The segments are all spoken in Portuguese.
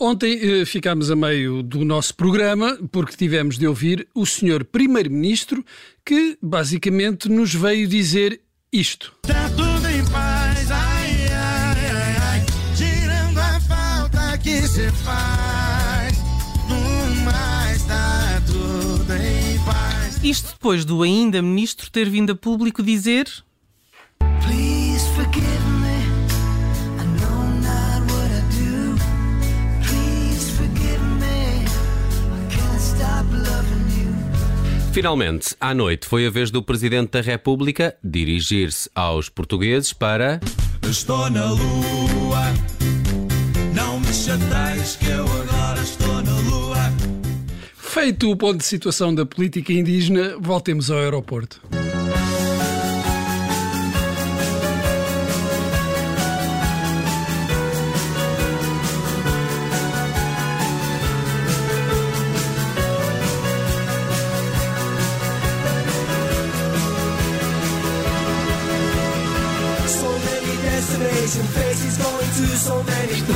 Ontem eh, ficámos a meio do nosso programa porque tivemos de ouvir o senhor Primeiro-Ministro que basicamente nos veio dizer isto. Tá tudo em paz, ai, ai, ai, ai, tirando a falta que se faz, no mais tá tudo em paz. Isto depois do ainda ministro ter vindo a público dizer Finalmente, à noite, foi a vez do Presidente da República dirigir-se aos portugueses para. Estou na lua, não me chateis que eu agora estou na lua. Feito o ponto de situação da política indígena, voltemos ao aeroporto.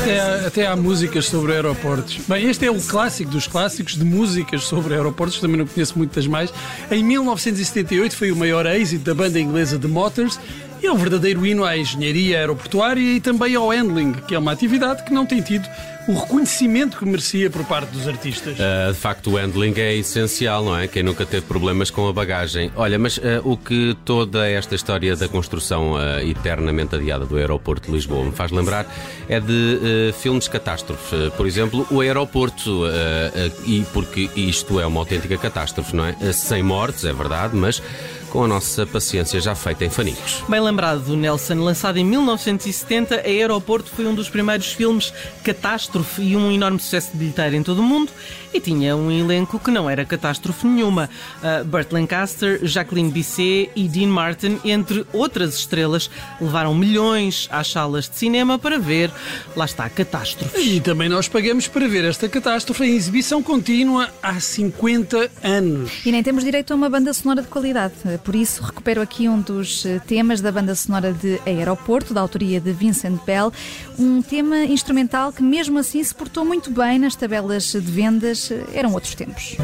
Até há, até há músicas sobre aeroportos. Bem, este é o clássico dos clássicos de músicas sobre aeroportos, também não conheço muitas mais. Em 1978 foi o maior êxito da banda inglesa The Motors e é um verdadeiro hino à engenharia aeroportuária e também ao handling, que é uma atividade que não tem tido o reconhecimento que merecia por parte dos artistas. Ah, de facto, o handling é essencial, não é? Quem nunca teve problemas com a bagagem. Olha, mas ah, o que toda esta história da construção ah, eternamente adiada do aeroporto de Lisboa me faz lembrar é de filmes de catástrofe. Ah, por exemplo, o aeroporto, e porque isto é uma autêntica catástrofe, não é? Sem mortes, é verdade, mas com a nossa paciência já feita em fanicos. Bem lembrado do Nelson, lançado em 1970, a Aeroporto foi um dos primeiros filmes catástrofe e um enorme sucesso de bilheteiro em todo o mundo e tinha um elenco que não era catástrofe nenhuma. Uh, Burt Lancaster, Jacqueline Bisset e Dean Martin, entre outras estrelas, levaram milhões às salas de cinema para ver, lá está, catástrofe. E também nós pagamos para ver esta catástrofe em exibição contínua há 50 anos. E nem temos direito a uma banda sonora de qualidade. Por isso, recupero aqui um dos eh, temas da banda sonora de Aeroporto, da autoria de Vincent Bell. Um tema instrumental que, mesmo assim, se portou muito bem nas tabelas de vendas. Eram outros tempos.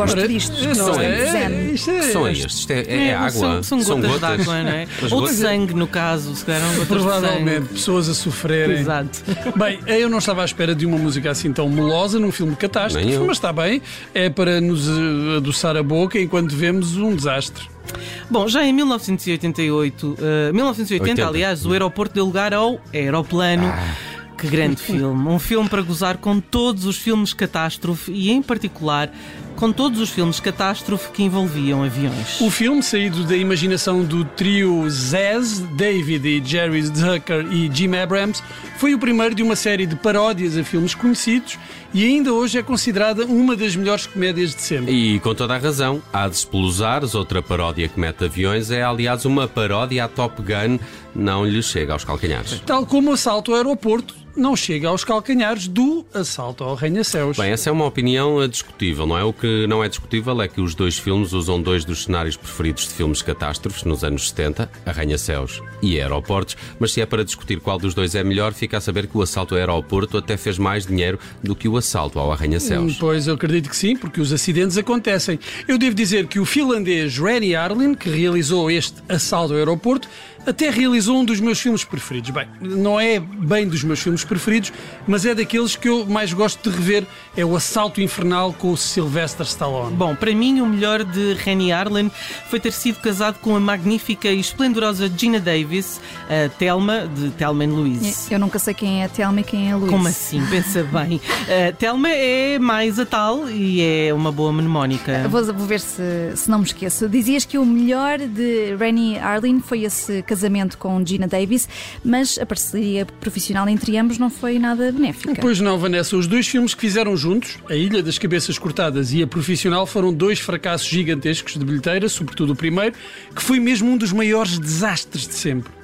Gosto Ora, disto. é só- Gosto é- de zen. isto é- Que som é estes? Isto é, é É, água? São, são gotas, de água, não é? Ou de gotas- sangue, no caso, se calhar gotas Provavelmente, de pessoas a sofrerem. Exato. Bem, eu não estava à espera de uma música assim tão melosa num filme catástrofe, mas está bem. É para nos eh, adoçar a boca enquanto vemos um desastre. Bom, já em 1988, eh, 1980, 80. aliás, o aeroporto deu lugar ao Aeroplano. Ah. Que grande filme! Um filme para gozar com todos os filmes catástrofe e, em particular, com todos os filmes catástrofe que envolviam aviões. O filme, saído da imaginação do trio Zaz, David e Jerry Zucker e Jim Abrams, foi o primeiro de uma série de paródias a filmes conhecidos e ainda hoje é considerada uma das melhores comédias de sempre. E com toda a razão, há de Explosares, outra paródia que mete aviões, é aliás uma paródia à Top Gun, não lhe chega aos calcanhares. Tal como o assalto ao aeroporto não chega aos calcanhares do assalto ao Arranha-Céus. Bem, essa é uma opinião discutível, não é? O que não é discutível é que os dois filmes usam dois dos cenários preferidos de filmes catástrofes nos anos 70, Arranha-Céus e Aeroportos, mas se é para discutir qual dos dois é melhor, fica a saber que o assalto ao aeroporto até fez mais dinheiro do que o assalto ao Hum, Arranha-Céus. Pois, eu acredito que sim, porque os acidentes acontecem. Eu devo dizer que o finlandês Rennie Arlin, que realizou este assalto ao aeroporto, até realizou um dos meus filmes preferidos. Bem, não é bem dos meus filmes preferidos, mas é daqueles que eu mais gosto de rever. É o Assalto Infernal com o Sylvester Stallone. Bom, para mim o melhor de Rennie Arlen foi ter sido casado com a magnífica e esplendorosa Gina Davis, a Thelma, de Thelma and Louise. Eu nunca sei quem é a Telma e quem é a Luís. Como assim? Pensa bem. A Thelma é mais a tal e é uma boa mnemónica. Vou, vou ver se, se não me esqueço. Dizias que o melhor de Rennie Arlin foi esse casamento com Gina Davis, mas a parceria profissional entre ambos não foi nada benéfica. Pois não, Vanessa, os dois filmes que fizeram juntos, A Ilha das Cabeças Cortadas e A Profissional, foram dois fracassos gigantescos de bilheteira, sobretudo o primeiro, que foi mesmo um dos maiores desastres de sempre.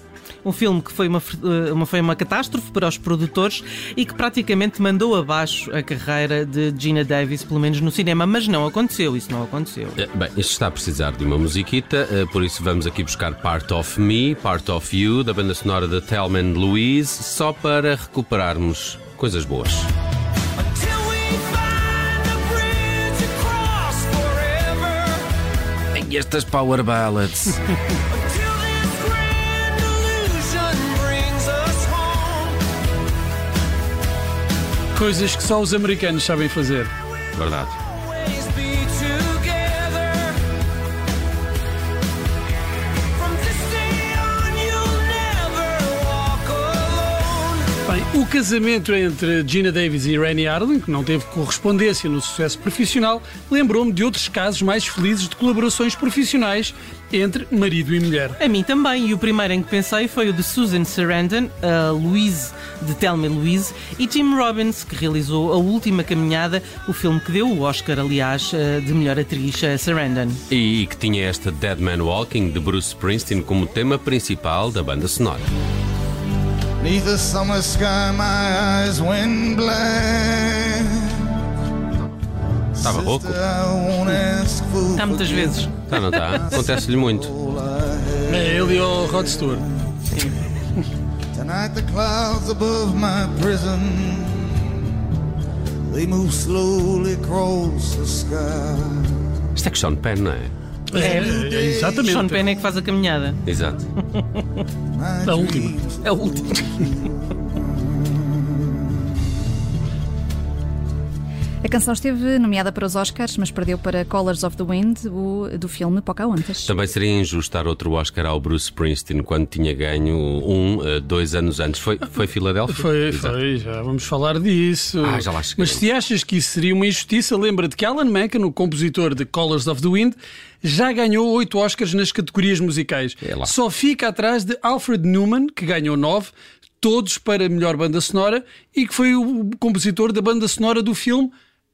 Um filme que foi uma, eh, uma, foi uma catástrofe para os produtores e que praticamente mandou abaixo a carreira de Gina Davis, pelo menos no cinema, mas não aconteceu, isso não aconteceu. Eh, Bem, isto está a precisar de uma musiquita, eh, por isso vamos aqui buscar Part of Me, Part of You, da banda sonora de Thelma and Louise, só para recuperarmos coisas boas. E estas power ballads. Coisas que só os americanos sabem fazer. Verdade. O casamento entre Gina Davis e Rennie Harlin, que não teve correspondência no sucesso profissional, lembrou-me de outros casos mais felizes de colaborações profissionais entre marido e mulher. A mim também, e o primeiro em que pensei foi o de Susan Sarandon, a Louise de Thelma e Louise, e Tim Robbins, que realizou A Última Caminhada, o filme que deu o Oscar, aliás, eh, de melhor atriz a Sarandon. E que tinha esta Dead Man Walking de Bruce Springsteen como tema principal da banda sonora. Neath the summer sky, my eyes went blind. Estava rouco? Sister, I won't ask for Está muitas vezes. Está, não está? Acontece-lhe muito. É ele e o Rod Stewart. Tonight the clouds above my prison They move slowly across the sky Isto é que Sean Penn, não é? É, exatamente. Sean Penn é que faz a caminhada. Exato. A última. É o último. A canção esteve nomeada para os Oscars, mas perdeu para Colors of the Wind, o, do filme Pocahontas. Também seria injusto dar outro Oscar ao Bruce Springsteen quando tinha ganho um, eh, dois anos antes. Foi, foi Filadélfia? Foi, Exato. foi, já vamos falar disso. Ah, já lá cheguei. Mas se achas que isso seria uma injustiça, lembra-te que Alan Menken, o compositor de Colors of the Wind, já ganhou oito Oscars nas categorias musicais. É. Só fica atrás de Alfred Newman, que ganhou nove, todos para melhor banda sonora, e que foi o compositor da banda sonora do filme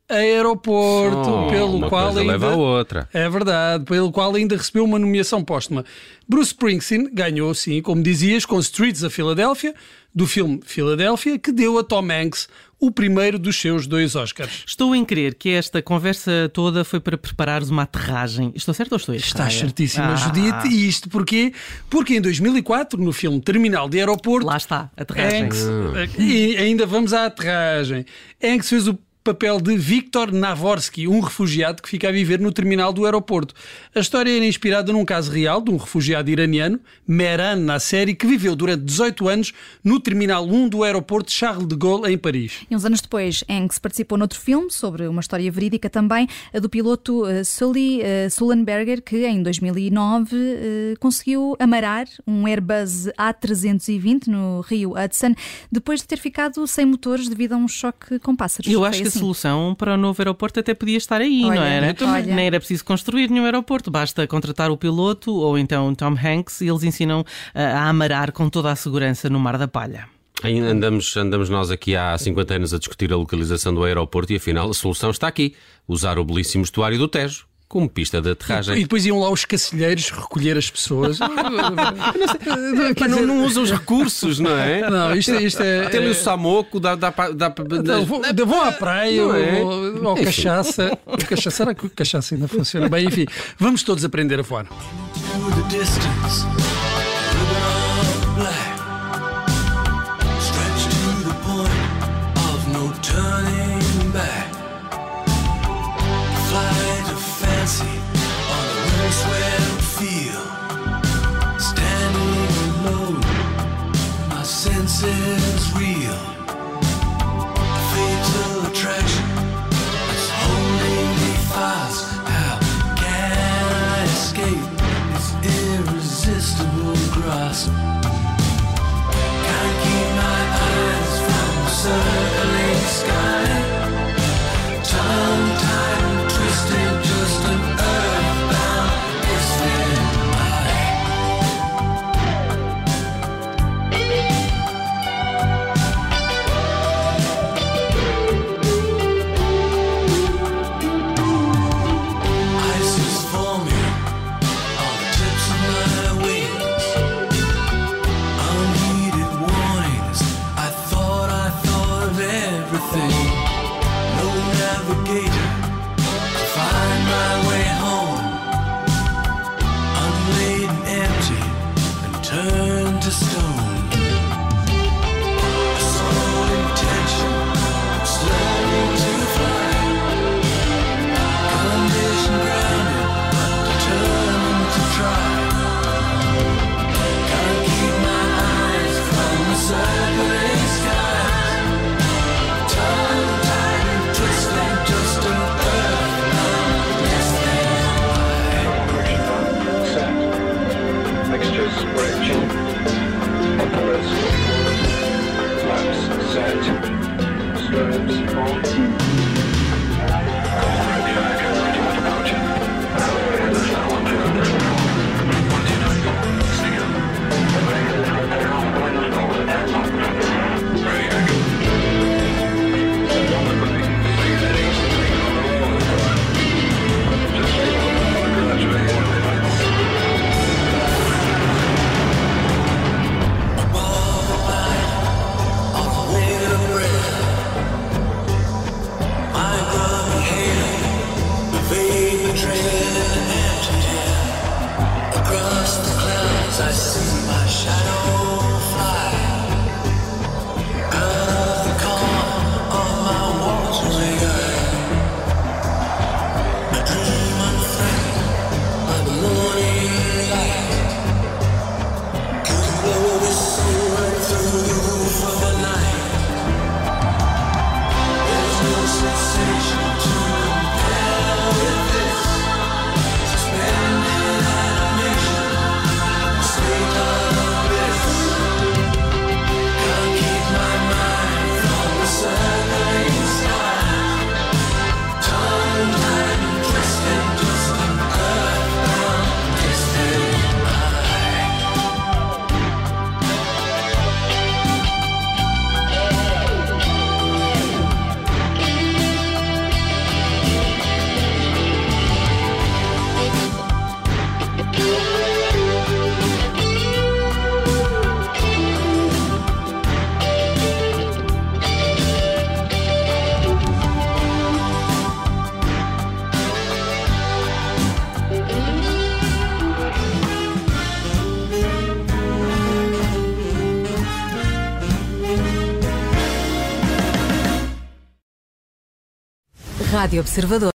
Aeroporto, Oh, pelo uma qual coisa ainda... leva a outra. É verdade, pelo qual ainda recebeu uma nomeação póstuma. Bruce Springsteen ganhou, sim, como dizias, com Streets of Philadelphia, do filme Philadelphia, que deu a Tom Hanks o primeiro dos seus dois Oscars. Estou em crer que esta conversa toda foi para preparares uma aterragem. Estou certo ou estou errado? Está certíssima, Ah, Judite. E isto porquê? Porque em 2004, no filme Terminal de Aeroporto, Lá está, aterragem. Hanks, e ainda vamos à aterragem. Hanks fez o papel de Viktor Navorsky, um refugiado que fica a viver no terminal do aeroporto. A história era inspirada num caso real de um refugiado iraniano, Mehran Nasseri, que viveu durante 18 anos no terminal 1 do aeroporto Charles de Gaulle, em Paris. E uns anos depois, Hanks participou noutro filme sobre uma história verídica também, a do piloto eh, Sully eh, Sullenberger, que em 2009 eh, conseguiu amarar um Airbus A320 no Rio Hudson, depois de ter ficado sem motores devido a um choque com pássaros. Eu acho que a assim. solução para o novo aeroporto até podia estar aí, Olha, não era? também. olha. Nem era preciso construir nenhum aeroporto, basta contratar o piloto ou então Tom Hanks e eles ensinam ah, a amarar com toda a segurança no Mar da Palha. Andamos, andamos nós aqui há 50 anos a discutir a localização do aeroporto e afinal a solução está aqui: usar o belíssimo estuário do Tejo como pista de E aterragem. depois iam lá os cacilheiros recolher as pessoas. Pá, não, não usa os recursos, não é? Não, isto, isto é. Tem ali o Samoco, dá, dá, dá, Então, vou, vou à praia Não é? ou, ou cachaça. cachaça. Será que o cachaça ainda funciona bem? Enfim, vamos todos aprender a voar. Senses real. Rádio Observador.